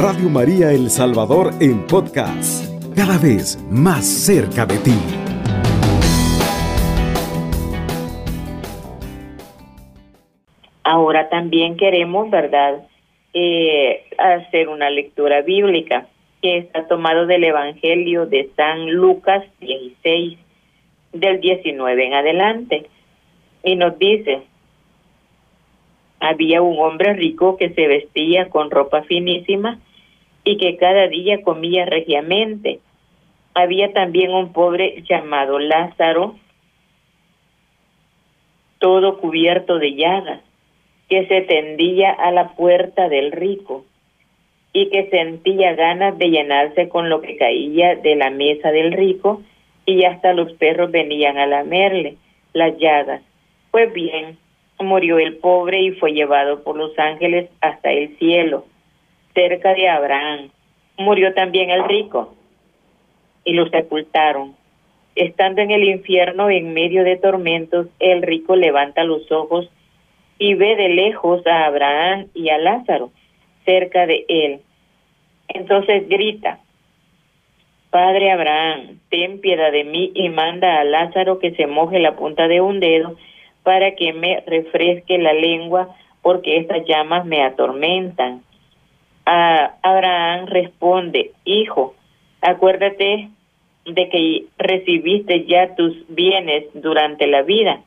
Radio María El Salvador en podcast, cada vez más cerca de ti. Ahora también queremos, ¿verdad?, eh, hacer una lectura bíblica que está tomado del Evangelio de San Lucas 16, del 19 en adelante. Y nos dice, había un hombre rico que se vestía con ropa finísima y que cada día comía regiamente. Había también un pobre llamado Lázaro, todo cubierto de llagas, que se tendía a la puerta del rico y que sentía ganas de llenarse con lo que caía de la mesa del rico y hasta los perros venían a lamerle las llagas. Pues bien, murió el pobre y fue llevado por los ángeles hasta el cielo, cerca de Abraham. Murió también el rico y lo sepultaron. Estando en el infierno en medio de tormentos, el rico levanta los ojos y ve de lejos a Abraham y a Lázaro cerca de él. Entonces grita, Padre Abraham, ten piedad de mí y manda a Lázaro que se moje la punta de un dedo para que me refresque la lengua, porque estas llamas me atormentan. Abraham responde, Hijo, acuérdate de que recibiste ya tus bienes durante la vida.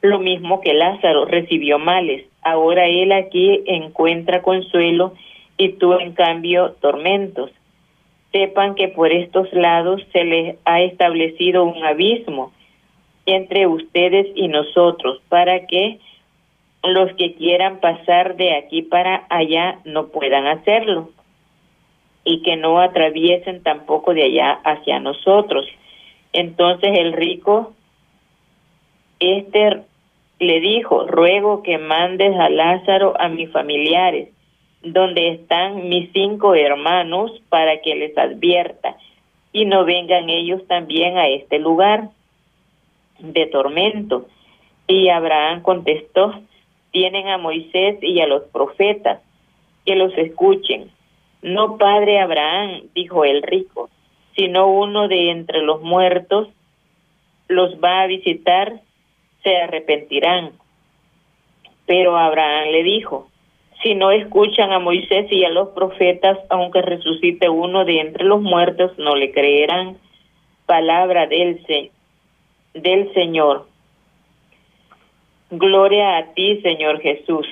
Lo mismo que Lázaro recibió males. Ahora él aquí encuentra consuelo y tú en cambio tormentos. Sepan que por estos lados se les ha establecido un abismo entre ustedes y nosotros para que los que quieran pasar de aquí para allá no puedan hacerlo y que no atraviesen tampoco de allá hacia nosotros. Entonces el rico, este le dijo, ruego que mandes a Lázaro a mis familiares, donde están mis cinco hermanos, para que les advierta, y no vengan ellos también a este lugar de tormento. Y Abraham contestó, tienen a Moisés y a los profetas, que los escuchen. No padre Abraham, dijo el rico, sino uno de entre los muertos los va a visitar, se arrepentirán. Pero Abraham le dijo, si no escuchan a Moisés y a los profetas, aunque resucite uno de entre los muertos, no le creerán. Palabra del, del Señor. Gloria a ti, Señor Jesús.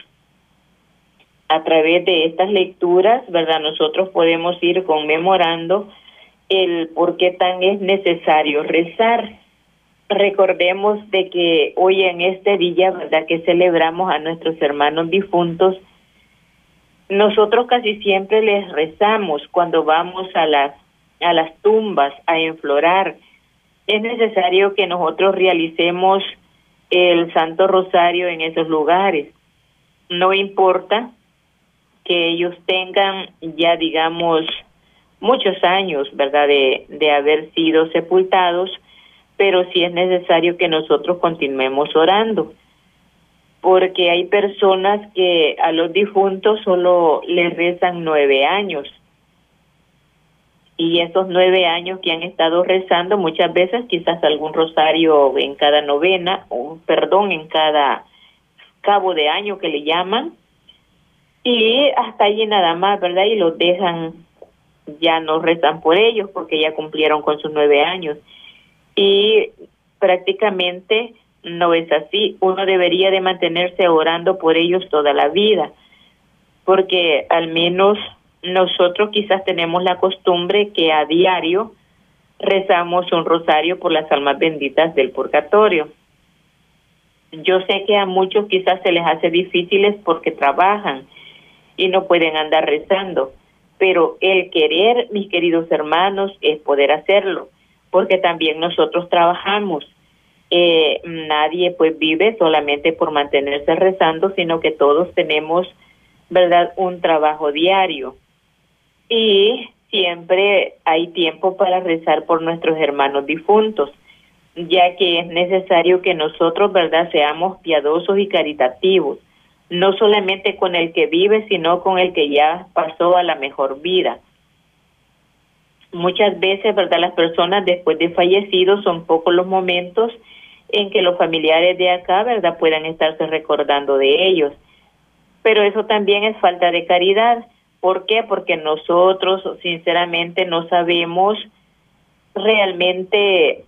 A través de estas lecturas, ¿verdad? Nosotros podemos ir conmemorando el por qué tan es necesario rezar. Recordemos de que hoy en este día, ¿verdad? Que celebramos a nuestros hermanos difuntos, nosotros casi siempre les rezamos cuando vamos a las a las tumbas a enflorar es necesario que nosotros realicemos el Santo Rosario en esos lugares. No importa que ellos tengan ya, digamos, muchos años, ¿verdad?, de, de haber sido sepultados, pero sí es necesario que nosotros continuemos orando, porque hay personas que a los difuntos solo les rezan nueve años y esos nueve años que han estado rezando, muchas veces quizás algún rosario en cada novena, o perdón, en cada cabo de año que le llaman, y hasta allí nada más, ¿verdad? Y los dejan, ya no rezan por ellos porque ya cumplieron con sus nueve años. Y prácticamente no es así, uno debería de mantenerse orando por ellos toda la vida, porque al menos nosotros quizás tenemos la costumbre que a diario rezamos un rosario por las almas benditas del purgatorio. Yo sé que a muchos quizás se les hace difíciles porque trabajan y no pueden andar rezando, pero el querer, mis queridos hermanos, es poder hacerlo, porque también nosotros trabajamos. Eh, nadie pues vive solamente por mantenerse rezando, sino que todos tenemos, ¿verdad?, un trabajo diario y siempre hay tiempo para rezar por nuestros hermanos difuntos, ya que es necesario que nosotros, ¿verdad?, seamos piadosos y caritativos, no solamente con el que vive, sino con el que ya pasó a la mejor vida. Muchas veces, ¿verdad? Las personas después de fallecidos son pocos los momentos en que los familiares de acá, ¿verdad?, puedan estarse recordando de ellos. Pero eso también es falta de caridad. ¿Por qué? Porque nosotros, sinceramente, no sabemos realmente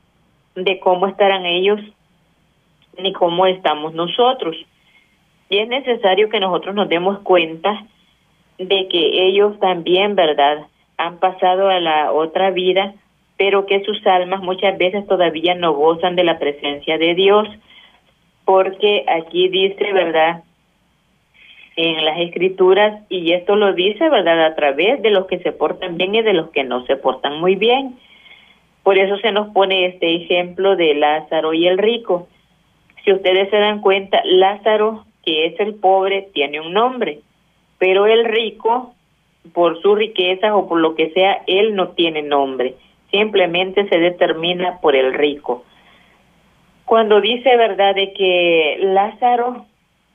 de cómo estarán ellos ni cómo estamos nosotros. Y es necesario que nosotros nos demos cuenta de que ellos también, ¿verdad?, han pasado a la otra vida pero que sus almas muchas veces todavía no gozan de la presencia de Dios, porque aquí dice, ¿verdad? En las escrituras, y esto lo dice, ¿verdad? A través de los que se portan bien y de los que no se portan muy bien. Por eso se nos pone este ejemplo de Lázaro y el rico. Si ustedes se dan cuenta, Lázaro, que es el pobre, tiene un nombre, pero el rico, por su riqueza o por lo que sea, él no tiene nombre simplemente se determina por el rico. Cuando dice, ¿verdad?, de que Lázaro,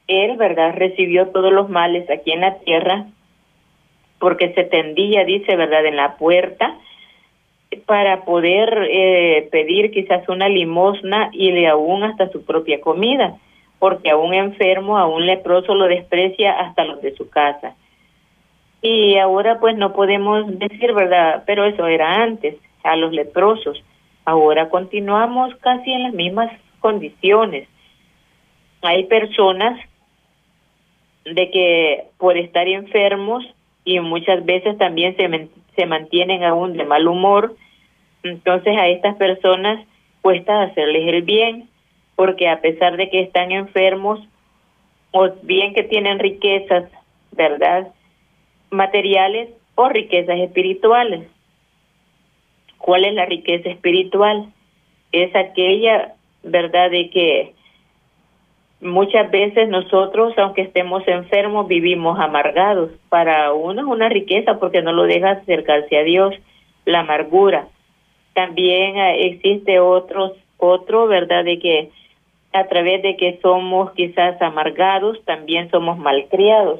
él, ¿verdad?, recibió todos los males aquí en la tierra, porque se tendía, dice, ¿verdad?, en la puerta para poder eh, pedir quizás una limosna y de aún hasta su propia comida, porque a un enfermo, a un leproso lo desprecia hasta los de su casa. Y ahora pues no podemos decir, ¿verdad? Pero eso era antes a los leprosos. Ahora continuamos casi en las mismas condiciones. Hay personas de que por estar enfermos y muchas veces también se, se mantienen aún de mal humor, entonces a estas personas cuesta hacerles el bien, porque a pesar de que están enfermos, o bien que tienen riquezas, ¿verdad? Materiales o riquezas espirituales. ¿Cuál es la riqueza espiritual? Es aquella, ¿verdad?, de que muchas veces nosotros, aunque estemos enfermos, vivimos amargados. Para uno es una riqueza porque no lo deja acercarse a Dios, la amargura. También eh, existe otros, otro, ¿verdad?, de que a través de que somos quizás amargados, también somos malcriados.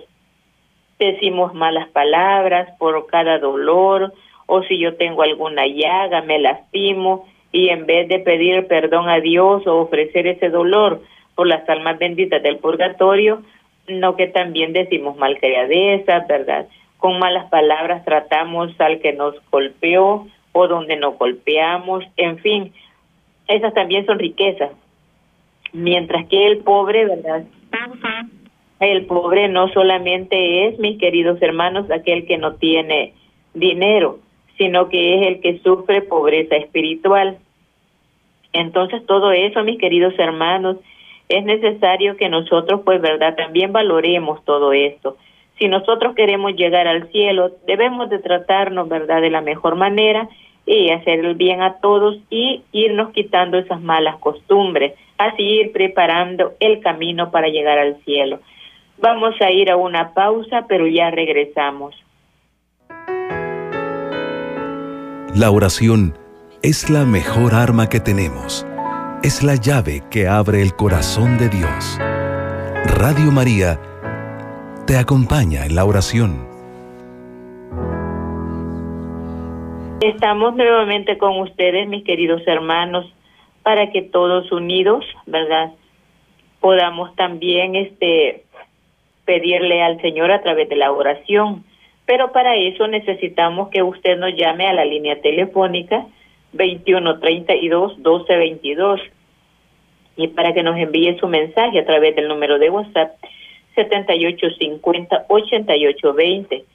Decimos malas palabras por cada dolor o si yo tengo alguna llaga, me lastimo y en vez de pedir perdón a Dios o ofrecer ese dolor por las almas benditas del purgatorio, no que también decimos malcriadezas, ¿verdad? Con malas palabras tratamos al que nos golpeó o donde nos golpeamos, en fin, esas también son riquezas. Mientras que el pobre, ¿verdad? El pobre no solamente es, mis queridos hermanos, aquel que no tiene dinero, sino que es el que sufre pobreza espiritual. Entonces todo eso, mis queridos hermanos, es necesario que nosotros, pues, verdad, también valoremos todo esto. Si nosotros queremos llegar al cielo, debemos de tratarnos, verdad, de la mejor manera y hacer el bien a todos y irnos quitando esas malas costumbres, así ir preparando el camino para llegar al cielo. Vamos a ir a una pausa, pero ya regresamos. La oración es la mejor arma que tenemos. Es la llave que abre el corazón de Dios. Radio María te acompaña en la oración. Estamos nuevamente con ustedes, mis queridos hermanos, para que todos unidos, ¿verdad? Podamos también este pedirle al Señor a través de la oración pero para eso necesitamos que usted nos llame a la línea telefónica 2132 1222 y para que nos envíe su mensaje a través del número de WhatsApp 7850 8820.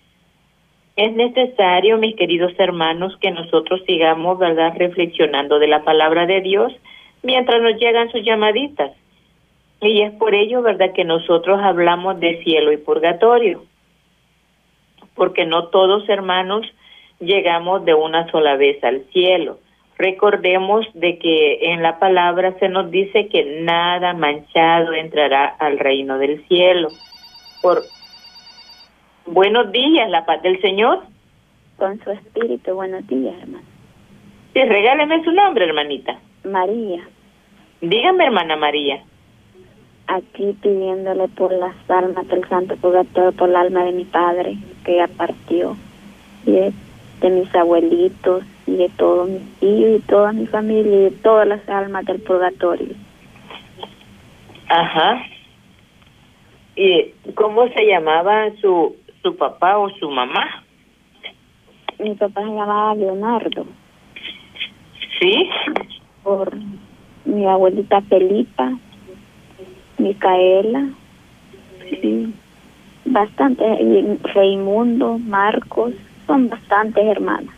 Es necesario, mis queridos hermanos, que nosotros sigamos, ¿verdad?, reflexionando de la palabra de Dios mientras nos llegan sus llamaditas. Y es por ello, ¿verdad?, que nosotros hablamos de cielo y purgatorio porque no todos hermanos llegamos de una sola vez al cielo. Recordemos de que en la palabra se nos dice que nada manchado entrará al reino del cielo. Por buenos días, la paz del Señor. Con su espíritu, buenos días, hermano. Sí, regáleme su nombre, hermanita. María. Dígame, hermana María. aquí pidiéndole por las almas del Santo Purgatorio, por el alma de mi padre que ya partió, y de, de mis abuelitos, y de todos mis tíos, y toda mi familia, y de todas las almas del purgatorio. Ajá. ¿Y cómo se llamaba su, su papá o su mamá? Mi papá se llamaba Leonardo, Sí. por mi abuelita Felipa, Micaela, y bastante, y Raimundo, Marcos, son bastantes hermanas.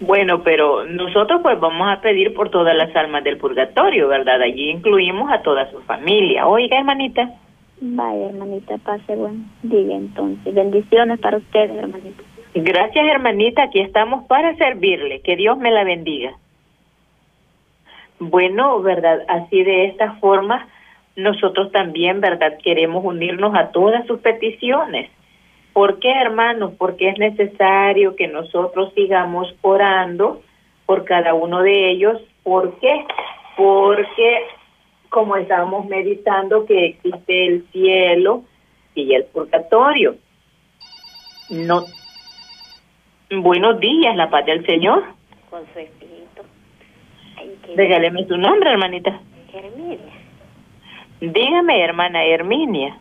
Bueno, pero nosotros pues vamos a pedir por todas las almas del purgatorio, ¿verdad? Allí incluimos a toda su familia. Oiga, hermanita. Vaya, hermanita, pase buen día entonces. Bendiciones para ustedes, hermanita. Gracias, hermanita. Aquí estamos para servirle. Que Dios me la bendiga. Bueno, ¿verdad? Así de esta forma, nosotros también, ¿verdad? Queremos unirnos a todas sus peticiones. ¿Por qué, hermanos? Porque es necesario que nosotros sigamos orando por cada uno de ellos. ¿Por qué? Porque, como estábamos meditando, que existe el cielo y el purgatorio. No. Buenos días, la paz del Señor. con su espíritu. Regáleme su nombre, hermanita. Herminia. Dígame, hermana Herminia.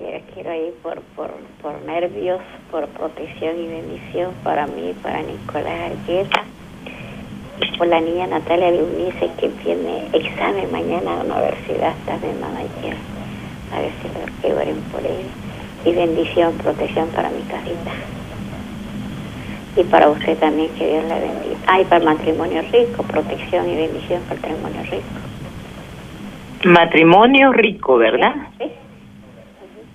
Quiero, quiero ir por, por, por nervios, por protección y bendición para mí, para Nicolás Argueta, y por la niña Natalia Leunice que tiene examen mañana a la universidad, también manager. A ver si lo que oren por él. Y bendición, protección para mi casita. Y para usted también, que Dios la bendiga. Ay, para el matrimonio rico, protección y bendición para el matrimonio rico. Matrimonio rico, ¿verdad? ¿Sí?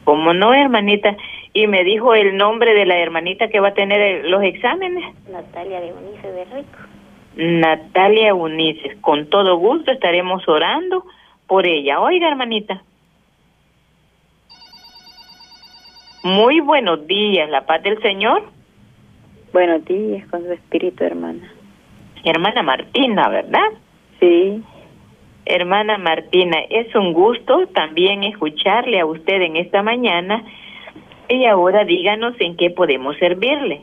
¿Cómo no, hermanita? Y me dijo el nombre de la hermanita que va a tener el- los exámenes. Natalia de Unice de Rico. Natalia Unices. Con todo gusto estaremos orando por ella. Oiga, hermanita. Muy buenos días, la paz del Señor. Buenos días con su espíritu, hermana. Hermana Martina, ¿verdad? Sí, Hermana Martina, es un gusto también escucharle a usted en esta mañana y ahora díganos en qué podemos servirle.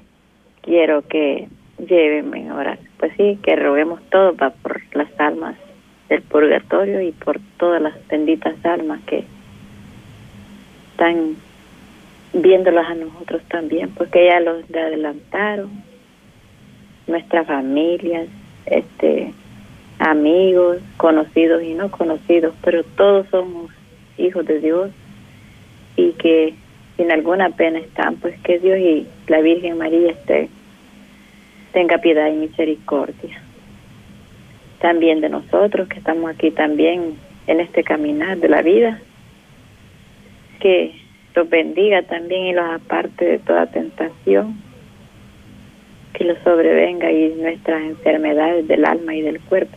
quiero que llévenme ahora. Pues sí, que roguemos todo pa- por las almas del purgatorio y por todas las benditas almas que están viéndolas a nosotros también, porque ya los adelantaron, nuestras familias, este, amigos, conocidos y no conocidos, pero todos somos hijos de Dios y que sin alguna pena están, pues que Dios y la Virgen María esté, tenga piedad y misericordia. También de nosotros que estamos aquí también en este caminar de la vida, que los bendiga también y los aparte de toda tentación, que los sobrevenga y nuestras enfermedades del alma y del cuerpo.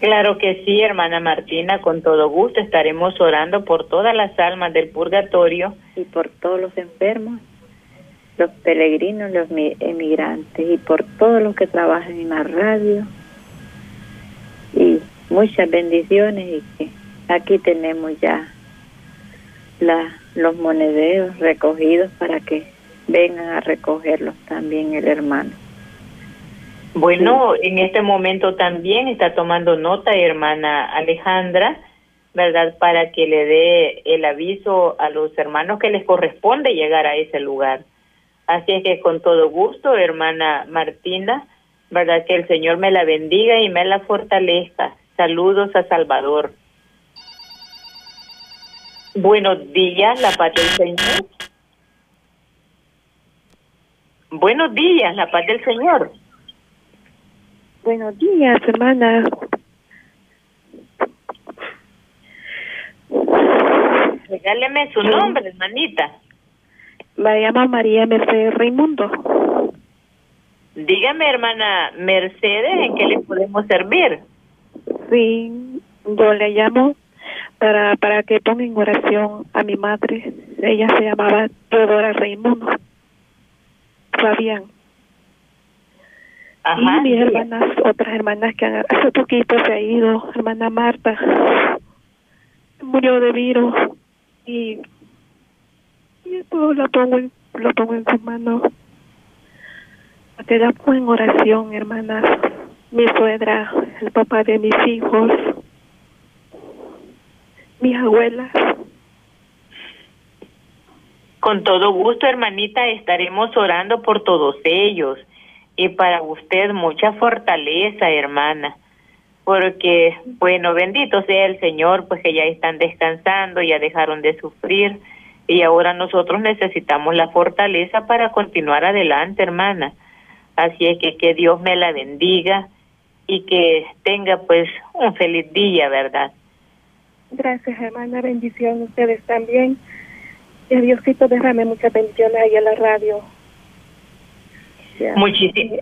Claro que sí, hermana Martina, con todo gusto estaremos orando por todas las almas del purgatorio. y por todos los enfermos, los peregrinos, los mi- emigrantes y por todos los que trabajan en la radio. Y muchas bendiciones y que aquí tenemos ya la, los monederos recogidos para que vengan a recogerlos también el hermano. Bueno, en este momento también está tomando nota hermana Alejandra, ¿verdad? Para que le dé el aviso a los hermanos que les corresponde llegar a ese lugar. Así es que con todo gusto, hermana Martina, ¿verdad? Que el Señor me la bendiga y me la fortalezca. Saludos a Salvador. Buenos días, la paz del Señor. Buenos días, la paz del Señor. Buenos días, hermana. Regáleme su nombre, hermanita. Me llama María Mercedes Raimundo. Dígame, hermana Mercedes, ¿en qué le podemos servir? Sí, yo le llamo para, para que ponga en oración a mi madre. Ella se llamaba Teodora Raimundo. Fabián. Ajá. y mis hermanas, otras hermanas que han, hace poquito se ha ido, hermana Marta. murió de virus y, y pues lo pongo en, lo pongo en su mano quedamos en oración hermanas mi suegra el papá de mis hijos mis abuelas con todo gusto hermanita estaremos orando por todos ellos y para usted mucha fortaleza hermana porque, bueno, bendito sea el Señor, pues que ya están descansando, ya dejaron de sufrir y ahora nosotros necesitamos la fortaleza para continuar adelante, hermana. Así es que que Dios me la bendiga y que tenga pues un feliz día, ¿verdad? Gracias, hermana. Bendición. Ustedes también. Y Diosito derrame muchas bendiciones ahí en la radio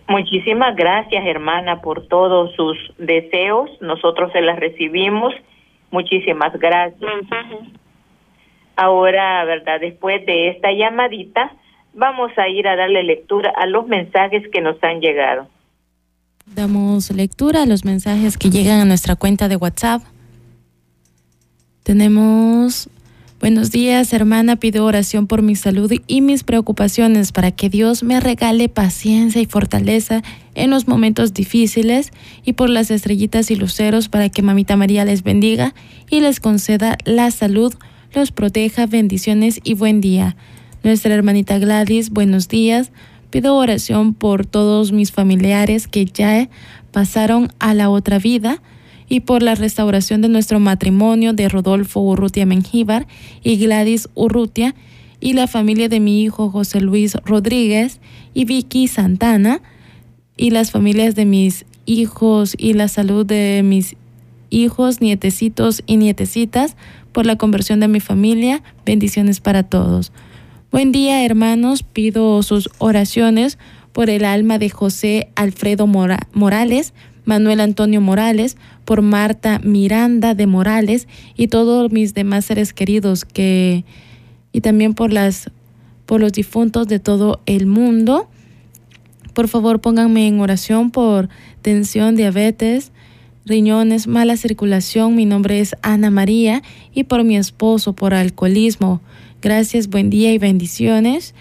muchísimas gracias, hermana, por todos sus deseos. Nosotros se las recibimos. Muchísimas gracias. Ahora, ¿verdad? Después de esta llamadita, vamos a ir a darle lectura a los mensajes que nos han llegado. Damos lectura a los mensajes que llegan a nuestra cuenta de WhatsApp. Tenemos Buenos días, hermana. Pido oración por mi salud y mis preocupaciones para que Dios me regale paciencia y fortaleza en los momentos difíciles y por las estrellitas y luceros para que Mamita María les bendiga y les conceda la salud, los proteja, bendiciones y buen día. Nuestra hermanita Gladys, buenos días. Pido oración por todos mis familiares que ya pasaron a la otra vida y por la restauración de nuestro matrimonio de Rodolfo Urrutia Mengíbar y Gladys Urrutia y la familia de mi hijo José Luis Rodríguez y Vicky Santana y las familias de mis hijos y la salud de mis hijos, nietecitos y nietecitas por la conversión de mi familia. Bendiciones para todos. Buen día, hermanos. Pido sus oraciones por el alma de José Alfredo Morales, Manuel Antonio Morales, por Marta Miranda de Morales y todos mis demás seres queridos que y también por las por los difuntos de todo el mundo. Por favor, pónganme en oración por tensión, diabetes, riñones, mala circulación. Mi nombre es Ana María y por mi esposo por alcoholismo. Gracias, buen día y bendiciones.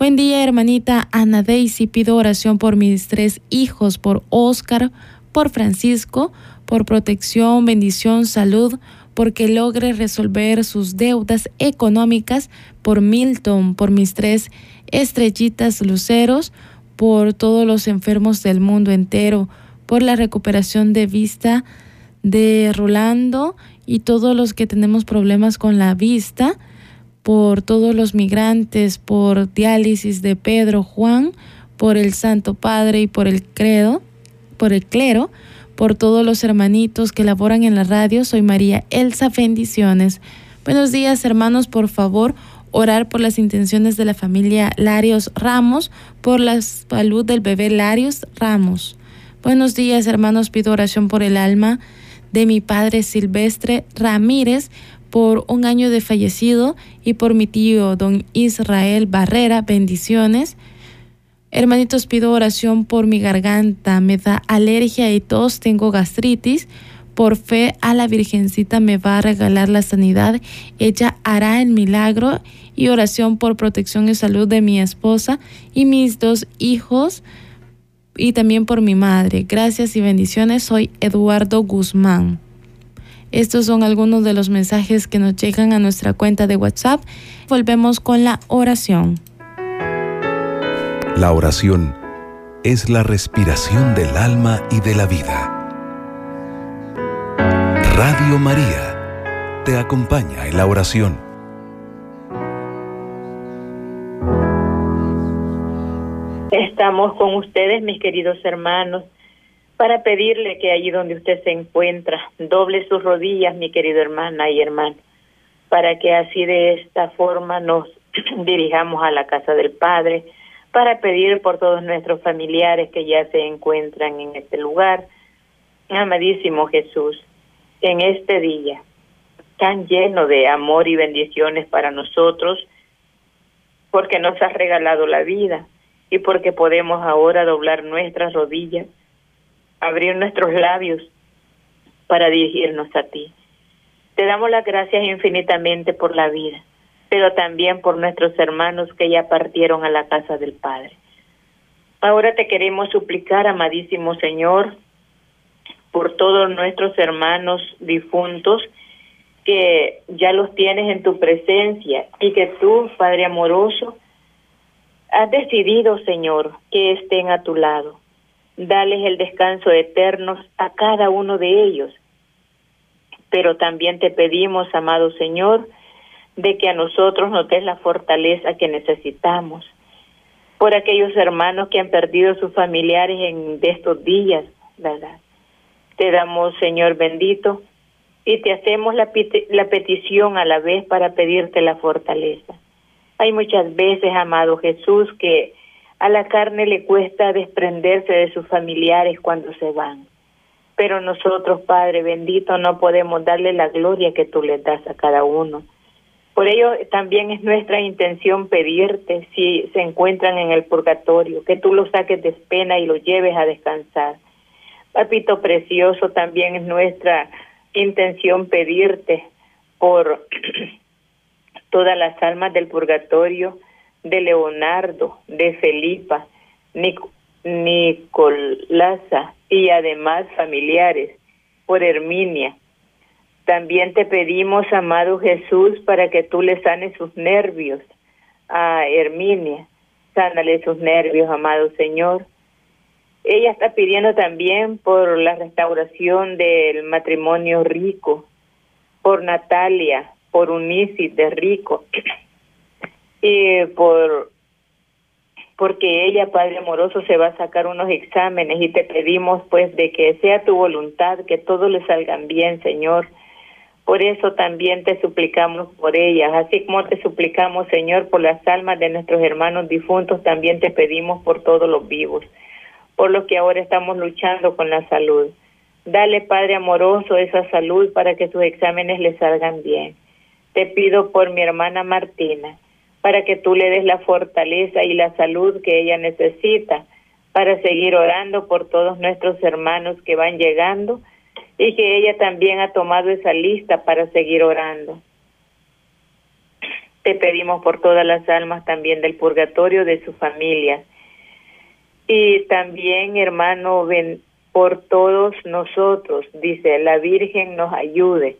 Buen día, hermanita Ana Daisy. Pido oración por mis tres hijos, por Oscar, por Francisco, por protección, bendición, salud, porque logre resolver sus deudas económicas, por Milton, por mis tres estrellitas luceros, por todos los enfermos del mundo entero, por la recuperación de vista de Rolando y todos los que tenemos problemas con la vista, por todos los migrantes, por diálisis de Pedro Juan, por el Santo Padre y por el credo, por el clero, por todos los hermanitos que laboran en la radio. Soy María Elsa, bendiciones. Buenos días, hermanos, por favor, orar por las intenciones de la familia Larios Ramos, por la salud del bebé Larios Ramos. Buenos días, hermanos, pido oración por el alma de mi padre Silvestre Ramírez, por un año de fallecido y por mi tío don Israel Barrera, bendiciones. Hermanitos, pido oración por mi garganta, me da alergia y tos, tengo gastritis. Por fe a la Virgencita me va a regalar la sanidad. Ella hará el milagro y oración por protección y salud de mi esposa y mis dos hijos y también por mi madre. Gracias y bendiciones. Soy Eduardo Guzmán. Estos son algunos de los mensajes que nos llegan a nuestra cuenta de WhatsApp. Volvemos con la oración. La oración es la respiración del alma y de la vida. Radio María te acompaña en la oración. Estamos con ustedes, mis queridos hermanos, para pedirle que allí donde usted se encuentra, doble sus rodillas, mi querido hermana y hermano, para que así de esta forma nos dirijamos a la casa del Padre, para pedir por todos nuestros familiares que ya se encuentran en este lugar. Amadísimo Jesús, en este día tan lleno de amor y bendiciones para nosotros, porque nos has regalado la vida y porque podemos ahora doblar nuestras rodillas, abrir nuestros labios para dirigirnos a ti. Te damos las gracias infinitamente por la vida, pero también por nuestros hermanos que ya partieron a la casa del Padre. Ahora te queremos suplicar, amadísimo Señor, por todos nuestros hermanos difuntos, que ya los tienes en tu presencia y que tú, Padre amoroso, has decidido, Señor, que estén a tu lado. Dales el descanso eterno a cada uno de ellos. Pero también te pedimos, amado Señor, de que a nosotros nos des la fortaleza que necesitamos. Por aquellos hermanos que han perdido sus familiares en de estos días, ¿verdad? Te damos, Señor bendito, y te hacemos la, la petición a la vez para pedirte la fortaleza. Hay muchas veces, amado Jesús, que a la carne le cuesta desprenderse de sus familiares cuando se van. Pero nosotros, Padre bendito, no podemos darle la gloria que tú les das a cada uno. Por ello también es nuestra intención pedirte si se encuentran en el purgatorio, que tú los saques de pena y los lleves a descansar Papito precioso, también es nuestra intención pedirte por todas las almas del purgatorio, de Leonardo, de Felipa, Nic Nicolasa y además familiares, por Herminia. También te pedimos, amado Jesús, para que tú le sanes sus nervios a Herminia. Sánale sus nervios, amado Señor ella está pidiendo también por la restauración del matrimonio rico, por Natalia, por Unicis de Rico, y por porque ella, Padre amoroso, se va a sacar unos exámenes y te pedimos pues de que sea tu voluntad, que todo le salgan bien, Señor. Por eso también te suplicamos por ellas, así como te suplicamos, Señor, por las almas de nuestros hermanos difuntos, también te pedimos por todos los vivos por lo que ahora estamos luchando con la salud. Dale, Padre amoroso, esa salud para que sus exámenes le salgan bien. Te pido por mi hermana Martina, para que tú le des la fortaleza y la salud que ella necesita para seguir orando por todos nuestros hermanos que van llegando y que ella también ha tomado esa lista para seguir orando. Te pedimos por todas las almas también del purgatorio de su familia y también, hermano, ven por todos nosotros, dice, la Virgen nos ayude.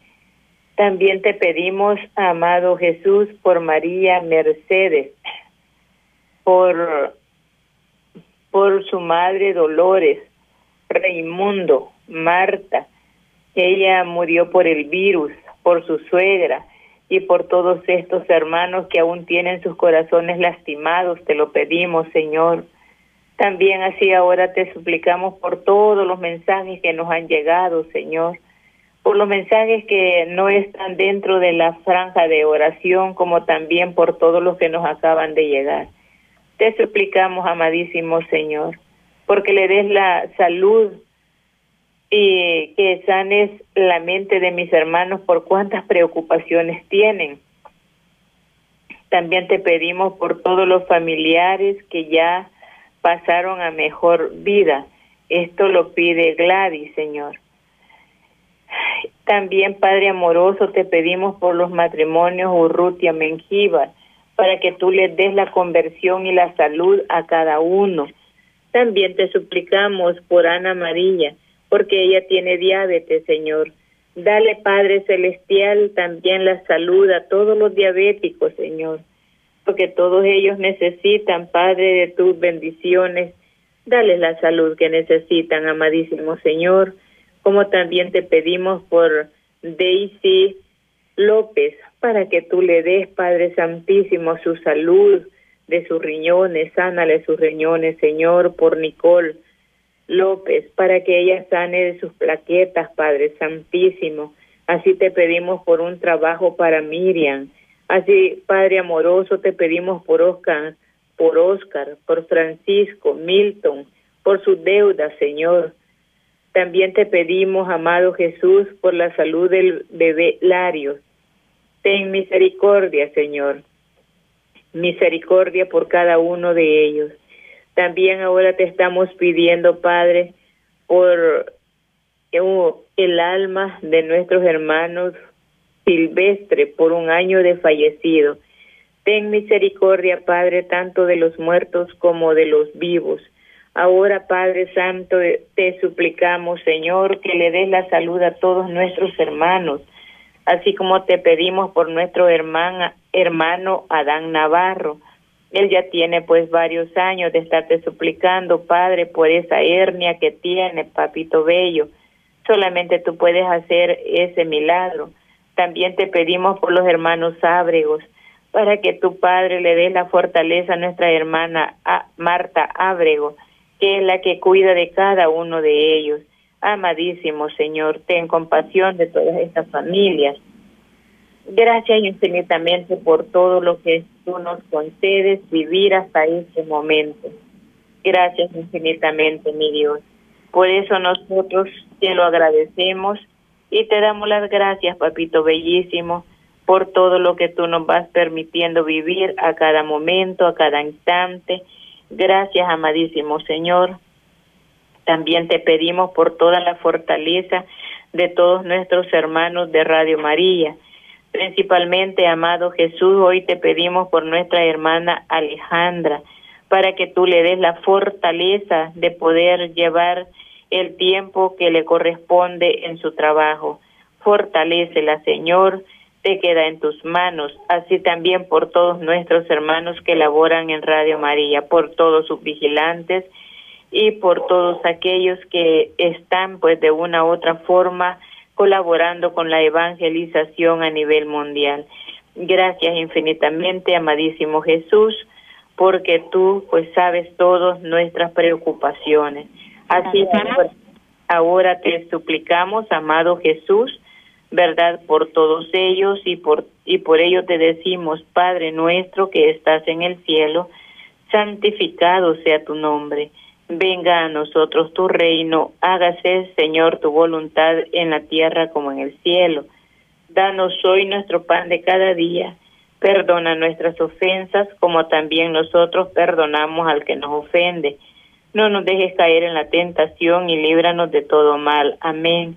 También te pedimos, amado Jesús, por María Mercedes, por, por su madre Dolores, Raimundo, Marta. Ella murió por el virus, por su suegra y por todos estos hermanos que aún tienen sus corazones lastimados. Te lo pedimos, Señor también así ahora te suplicamos por todos los mensajes que nos han llegado, Señor, por los mensajes que no están dentro de la franja de oración, como también por todos los que nos acaban de llegar. Te suplicamos, amadísimo Señor, porque le des la salud y que sanes la mente de mis hermanos por cuántas preocupaciones tienen. También te pedimos por todos los familiares que ya pasaron a mejor vida. Esto lo pide Gladys, Señor. También, Padre amoroso, te pedimos por los matrimonios Urrutia Mengíbar, para que tú les des la conversión y la salud a cada uno. También te suplicamos por Ana María, porque ella tiene diabetes, Señor. Dale, Padre Celestial, también la salud a todos los diabéticos, Señor que todos ellos necesitan, Padre, de tus bendiciones. Dale la salud que necesitan, amadísimo Señor, como también te pedimos por Daisy López, para que tú le des, Padre Santísimo, su salud de sus riñones, sánale sus riñones, Señor, por Nicole López, para que ella sane de sus plaquetas, Padre Santísimo. Así te pedimos por un trabajo para Miriam, Así, Padre amoroso, te pedimos por Oscar, por Oscar, por Francisco, Milton, por su deuda, Señor. También te pedimos, amado Jesús, por la salud del bebé Larios. Ten misericordia, Señor. Misericordia por cada uno de ellos. También ahora te estamos pidiendo, Padre, por el alma de nuestros hermanos Silvestre por un año de fallecido. Ten misericordia, Padre, tanto de los muertos como de los vivos. Ahora, Padre Santo, te suplicamos, Señor, que le des la salud a todos nuestros hermanos, así como te pedimos por nuestro hermano, hermano Adán Navarro. Él ya tiene pues varios años de estarte suplicando, Padre, por esa hernia que tiene, papito bello. Solamente tú puedes hacer ese milagro. También te pedimos por los hermanos Ábregos, para que tu Padre le dé la fortaleza a nuestra hermana Marta Ábrego, que es la que cuida de cada uno de ellos. Amadísimo Señor, ten compasión de todas estas familias. Gracias infinitamente por todo lo que tú nos concedes vivir hasta este momento. Gracias infinitamente, mi Dios. Por eso nosotros te lo agradecemos y te damos las gracias, papito bellísimo, por todo lo que tú nos vas permitiendo vivir a cada momento, a cada instante. Gracias, amadísimo Señor. También te pedimos por toda la fortaleza de todos nuestros hermanos de Radio María. Principalmente, amado Jesús, hoy te pedimos por nuestra hermana Alejandra, para que tú le des la fortaleza de poder llevar el tiempo que le corresponde en su trabajo. Fortalecela, Señor, te queda en tus manos, así también por todos nuestros hermanos que laboran en Radio María, por todos sus vigilantes y por todos aquellos que están pues de una u otra forma colaborando con la evangelización a nivel mundial. Gracias infinitamente, amadísimo Jesús, porque tú pues sabes todas nuestras preocupaciones. Así que ahora te suplicamos, amado Jesús, verdad por todos ellos y por y por ello te decimos, Padre nuestro que estás en el cielo, santificado sea tu nombre. Venga a nosotros tu reino, hágase, Señor, tu voluntad en la tierra como en el cielo. Danos hoy nuestro pan de cada día. Perdona nuestras ofensas como también nosotros perdonamos al que nos ofende. No nos dejes caer en la tentación y líbranos de todo mal. Amén.